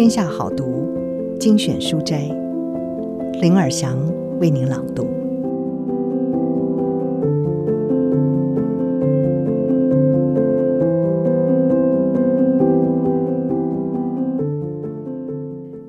天下好读精选书斋，林尔祥为您朗读。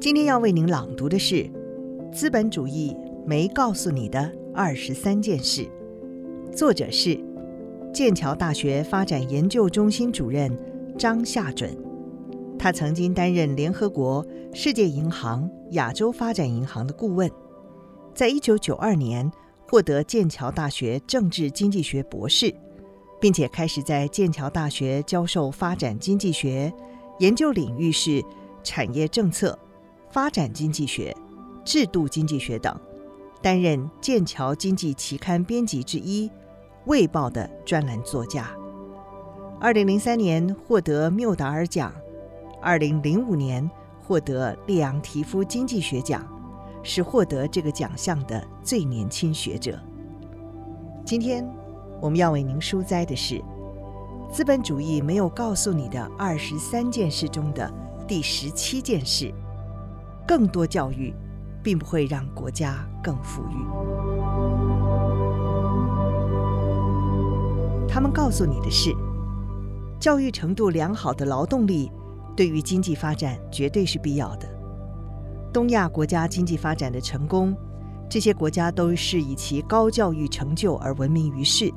今天要为您朗读的是《资本主义没告诉你的二十三件事》，作者是剑桥大学发展研究中心主任张夏准。他曾经担任联合国、世界银行、亚洲发展银行的顾问，在一九九二年获得剑桥大学政治经济学博士，并且开始在剑桥大学教授发展经济学，研究领域是产业政策、发展经济学、制度经济学等，担任剑桥经济期刊编辑之一，《卫报》的专栏作家。二零零三年获得缪达尔奖。二零零五年获得利昂提夫经济学奖，是获得这个奖项的最年轻学者。今天我们要为您书摘的是《资本主义没有告诉你的二十三件事》中的第十七件事：更多教育并不会让国家更富裕。他们告诉你的是，教育程度良好的劳动力。对于经济发展绝对是必要的。东亚国家经济发展的成功，这些国家都是以其高教育成就而闻名于世，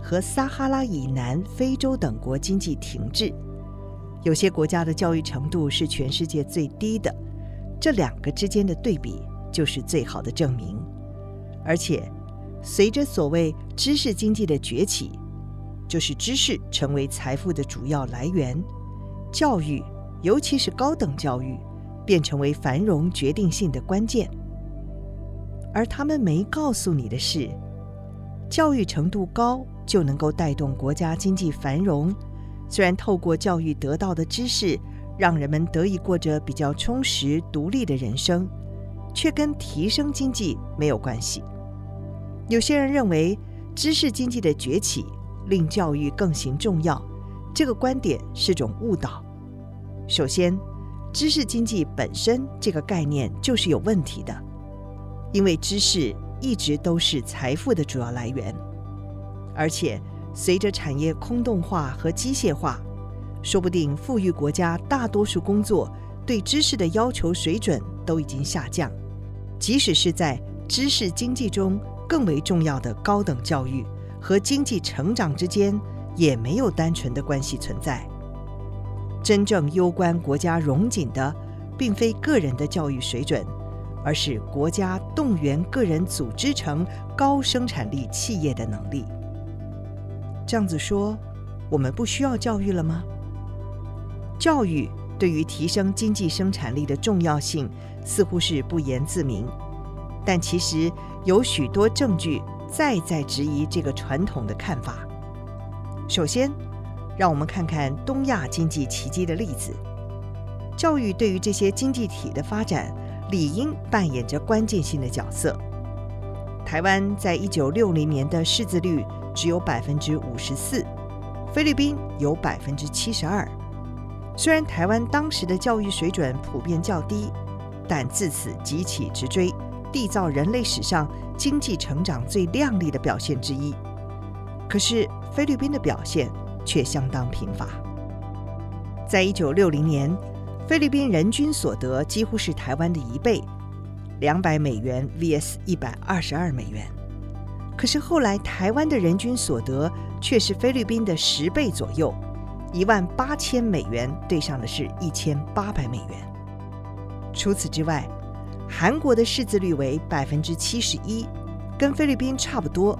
和撒哈拉以南非洲等国经济停滞。有些国家的教育程度是全世界最低的，这两个之间的对比就是最好的证明。而且，随着所谓知识经济的崛起，就是知识成为财富的主要来源。教育，尤其是高等教育，便成为繁荣决定性的关键。而他们没告诉你的是，教育程度高就能够带动国家经济繁荣。虽然透过教育得到的知识，让人们得以过着比较充实、独立的人生，却跟提升经济没有关系。有些人认为，知识经济的崛起令教育更形重要。这个观点是种误导。首先，知识经济本身这个概念就是有问题的，因为知识一直都是财富的主要来源，而且随着产业空洞化和机械化，说不定富裕国家大多数工作对知识的要求水准都已经下降，即使是在知识经济中更为重要的高等教育和经济成长之间。也没有单纯的关系存在。真正攸关国家荣景的，并非个人的教育水准，而是国家动员个人组织成高生产力企业的能力。这样子说，我们不需要教育了吗？教育对于提升经济生产力的重要性，似乎是不言自明。但其实有许多证据再再质疑这个传统的看法。首先，让我们看看东亚经济奇迹的例子。教育对于这些经济体的发展，理应扮演着关键性的角色。台湾在一九六零年的识字率只有百分之五十四，菲律宾有百分之七十二。虽然台湾当时的教育水准普遍较低，但自此急起直追，缔造人类史上经济成长最亮丽的表现之一。可是菲律宾的表现却相当贫乏。在一九六零年，菲律宾人均所得几乎是台湾的一倍，两百美元 vs 一百二十二美元。可是后来台湾的人均所得却是菲律宾的十倍左右，一万八千美元对上的是一千八百美元。除此之外，韩国的识字率为百分之七十一，跟菲律宾差不多。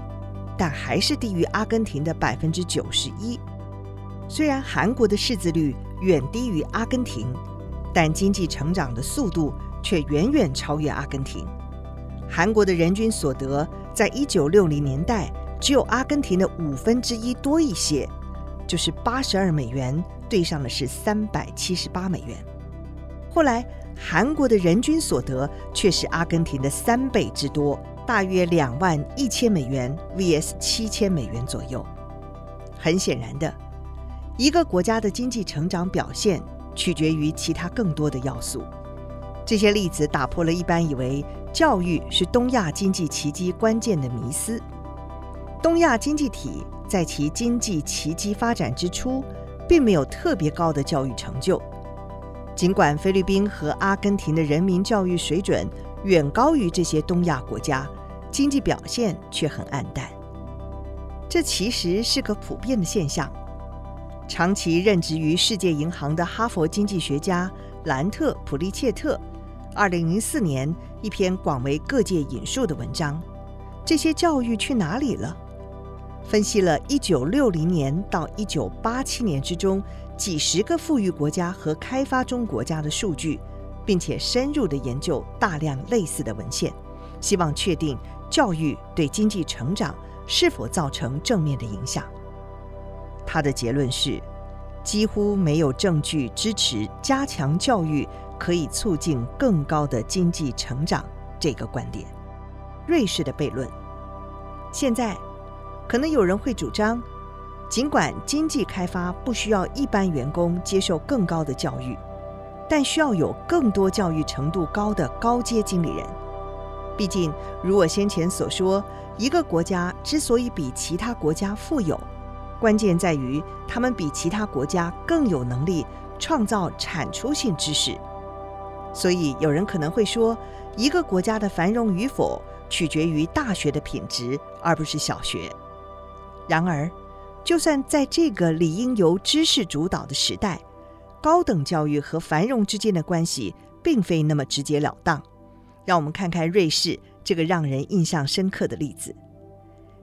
但还是低于阿根廷的百分之九十一。虽然韩国的识字率远低于阿根廷，但经济成长的速度却远远超越阿根廷。韩国的人均所得在一九六零年代只有阿根廷的五分之一多一些，就是八十二美元，对上的是三百七十八美元。后来，韩国的人均所得却是阿根廷的三倍之多。大约两万一千美元 vs 七千美元左右。很显然的，一个国家的经济成长表现取决于其他更多的要素。这些例子打破了一般以为教育是东亚经济奇迹关键的迷思。东亚经济体在其经济奇迹发展之初，并没有特别高的教育成就。尽管菲律宾和阿根廷的人民教育水准远高于这些东亚国家，经济表现却很黯淡。这其实是个普遍的现象。长期任职于世界银行的哈佛经济学家兰特·普利切特，二零零四年一篇广为各界引述的文章：“这些教育去哪里了？”分析了一九六零年到一九八七年之中几十个富裕国家和开发中国家的数据，并且深入的研究大量类似的文献，希望确定教育对经济成长是否造成正面的影响。他的结论是，几乎没有证据支持加强教育可以促进更高的经济成长这个观点。瑞士的悖论。现在。可能有人会主张，尽管经济开发不需要一般员工接受更高的教育，但需要有更多教育程度高的高阶经理人。毕竟，如我先前所说，一个国家之所以比其他国家富有，关键在于他们比其他国家更有能力创造产出性知识。所以，有人可能会说，一个国家的繁荣与否取决于大学的品质，而不是小学。然而，就算在这个理应由知识主导的时代，高等教育和繁荣之间的关系并非那么直截了当。让我们看看瑞士这个让人印象深刻的例子。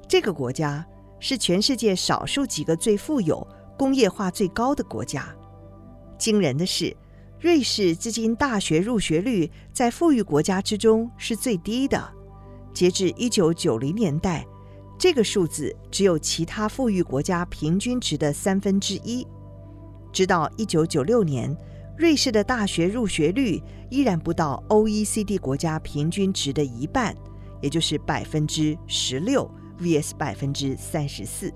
这个国家是全世界少数几个最富有、工业化最高的国家。惊人的是，瑞士至今大学入学率在富裕国家之中是最低的。截至一九九零年代。这个数字只有其他富裕国家平均值的三分之一。直到一九九六年，瑞士的大学入学率依然不到 OECD 国家平均值的一半，也就是百分之十六 vs 百分之三十四。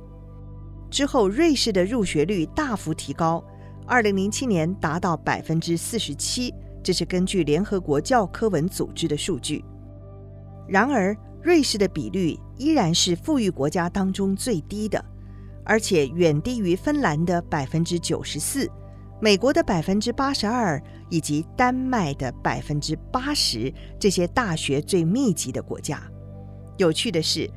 之后，瑞士的入学率大幅提高，二零零七年达到百分之四十七，这是根据联合国教科文组织的数据。然而，瑞士的比率依然是富裕国家当中最低的，而且远低于芬兰的百分之九十四、美国的百分之八十二以及丹麦的百分之八十这些大学最密集的国家。有趣的是，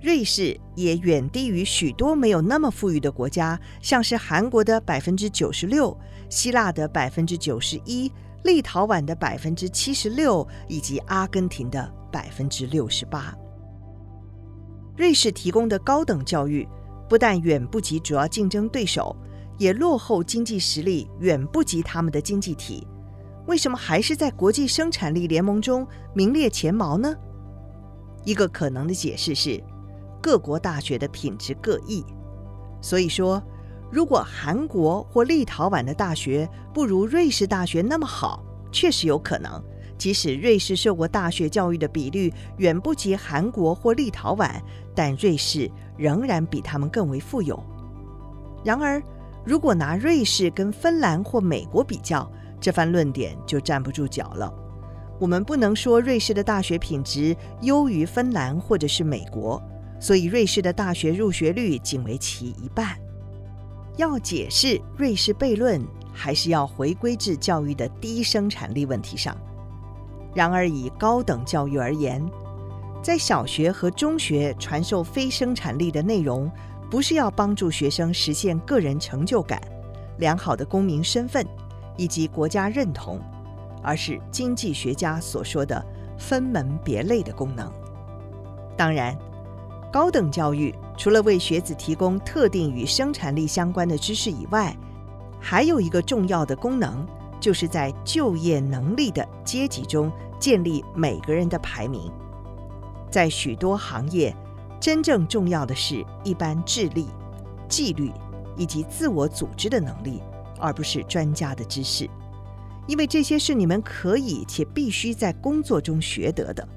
瑞士也远低于许多没有那么富裕的国家，像是韩国的百分之九十六、希腊的百分之九十一、立陶宛的百分之七十六以及阿根廷的。百分之六十八。瑞士提供的高等教育不但远不及主要竞争对手，也落后经济实力远不及他们的经济体。为什么还是在国际生产力联盟中名列前茅呢？一个可能的解释是，各国大学的品质各异。所以说，如果韩国或立陶宛的大学不如瑞士大学那么好，确实有可能。即使瑞士受过大学教育的比率远不及韩国或立陶宛，但瑞士仍然比他们更为富有。然而，如果拿瑞士跟芬兰或美国比较，这番论点就站不住脚了。我们不能说瑞士的大学品质优于芬兰或者是美国，所以瑞士的大学入学率仅为其一半。要解释瑞士悖论，还是要回归至教育的低生产力问题上。然而，以高等教育而言，在小学和中学传授非生产力的内容，不是要帮助学生实现个人成就感、良好的公民身份以及国家认同，而是经济学家所说的分门别类的功能。当然，高等教育除了为学子提供特定与生产力相关的知识以外，还有一个重要的功能。就是在就业能力的阶级中建立每个人的排名。在许多行业，真正重要的是一般智力、纪律以及自我组织的能力，而不是专家的知识。因为这些是你们可以且必须在工作中学得的。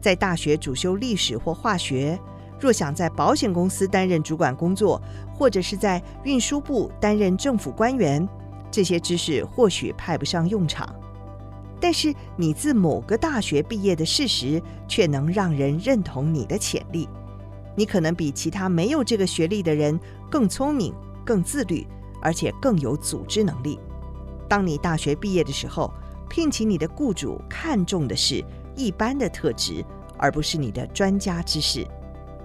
在大学主修历史或化学，若想在保险公司担任主管工作，或者是在运输部担任政府官员。这些知识或许派不上用场，但是你自某个大学毕业的事实却能让人认同你的潜力。你可能比其他没有这个学历的人更聪明、更自律，而且更有组织能力。当你大学毕业的时候，聘请你的雇主看重的是一般的特质，而不是你的专家知识。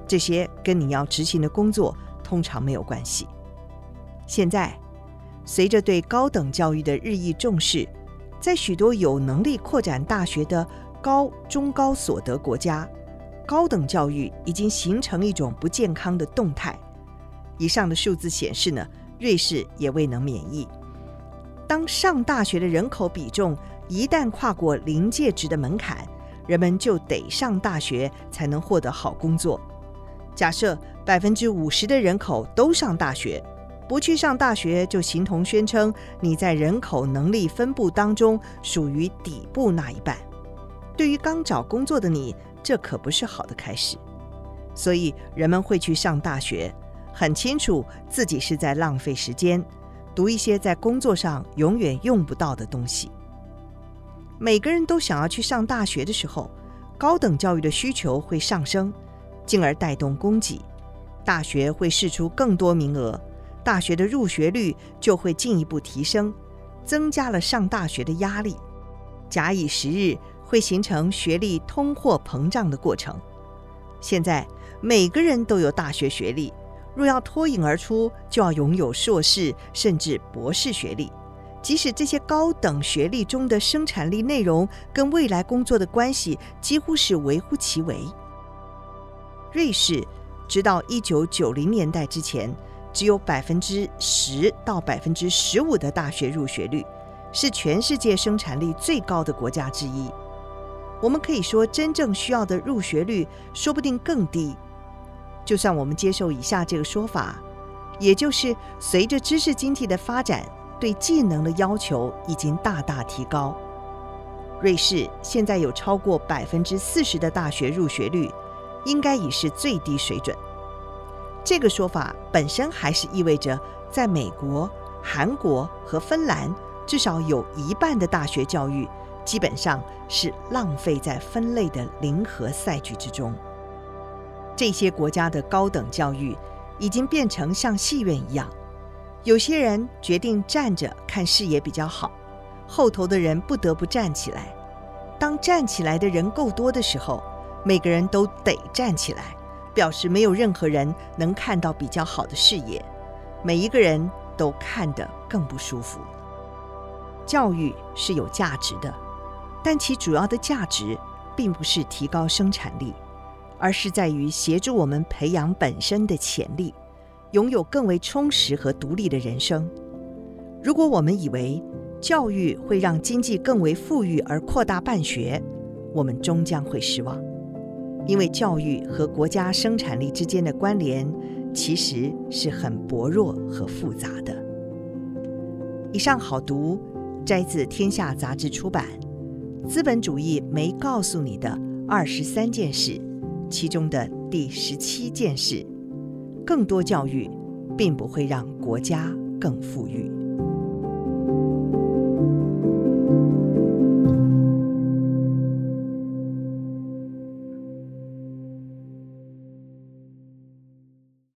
这些跟你要执行的工作通常没有关系。现在，随着对高等教育的日益重视，在许多有能力扩展大学的高中高所得国家，高等教育已经形成一种不健康的动态。以上的数字显示呢，瑞士也未能免疫。当上大学的人口比重一旦跨过临界值的门槛，人们就得上大学才能获得好工作。假设百分之五十的人口都上大学，不去上大学就形同宣称你在人口能力分布当中属于底部那一半。对于刚找工作的你，这可不是好的开始。所以人们会去上大学，很清楚自己是在浪费时间，读一些在工作上永远用不到的东西。每个人都想要去上大学的时候，高等教育的需求会上升，进而带动供给，大学会释出更多名额，大学的入学率就会进一步提升，增加了上大学的压力。假以时日，会形成学历通货膨胀的过程。现在每个人都有大学学历，若要脱颖而出，就要拥有硕士甚至博士学历。即使这些高等学历中的生产力内容跟未来工作的关系几乎是微乎其微。瑞士直到一九九零年代之前，只有百分之十到百分之十五的大学入学率，是全世界生产力最高的国家之一。我们可以说，真正需要的入学率说不定更低。就算我们接受以下这个说法，也就是随着知识经济的发展，对技能的要求已经大大提高。瑞士现在有超过百分之四十的大学入学率，应该已是最低水准。这个说法本身还是意味着，在美国、韩国和芬兰，至少有一半的大学教育基本上是浪费在分类的零和赛局之中。这些国家的高等教育已经变成像戏院一样。有些人决定站着看视野比较好，后头的人不得不站起来。当站起来的人够多的时候，每个人都得站起来，表示没有任何人能看到比较好的视野，每一个人都看得更不舒服。教育是有价值的，但其主要的价值并不是提高生产力，而是在于协助我们培养本身的潜力。拥有更为充实和独立的人生。如果我们以为教育会让经济更为富裕而扩大办学，我们终将会失望，因为教育和国家生产力之间的关联其实是很薄弱和复杂的。以上好读，摘自《天下》杂志出版《资本主义没告诉你的二十三件事》，其中的第十七件事。更多教育，并不会让国家更富裕。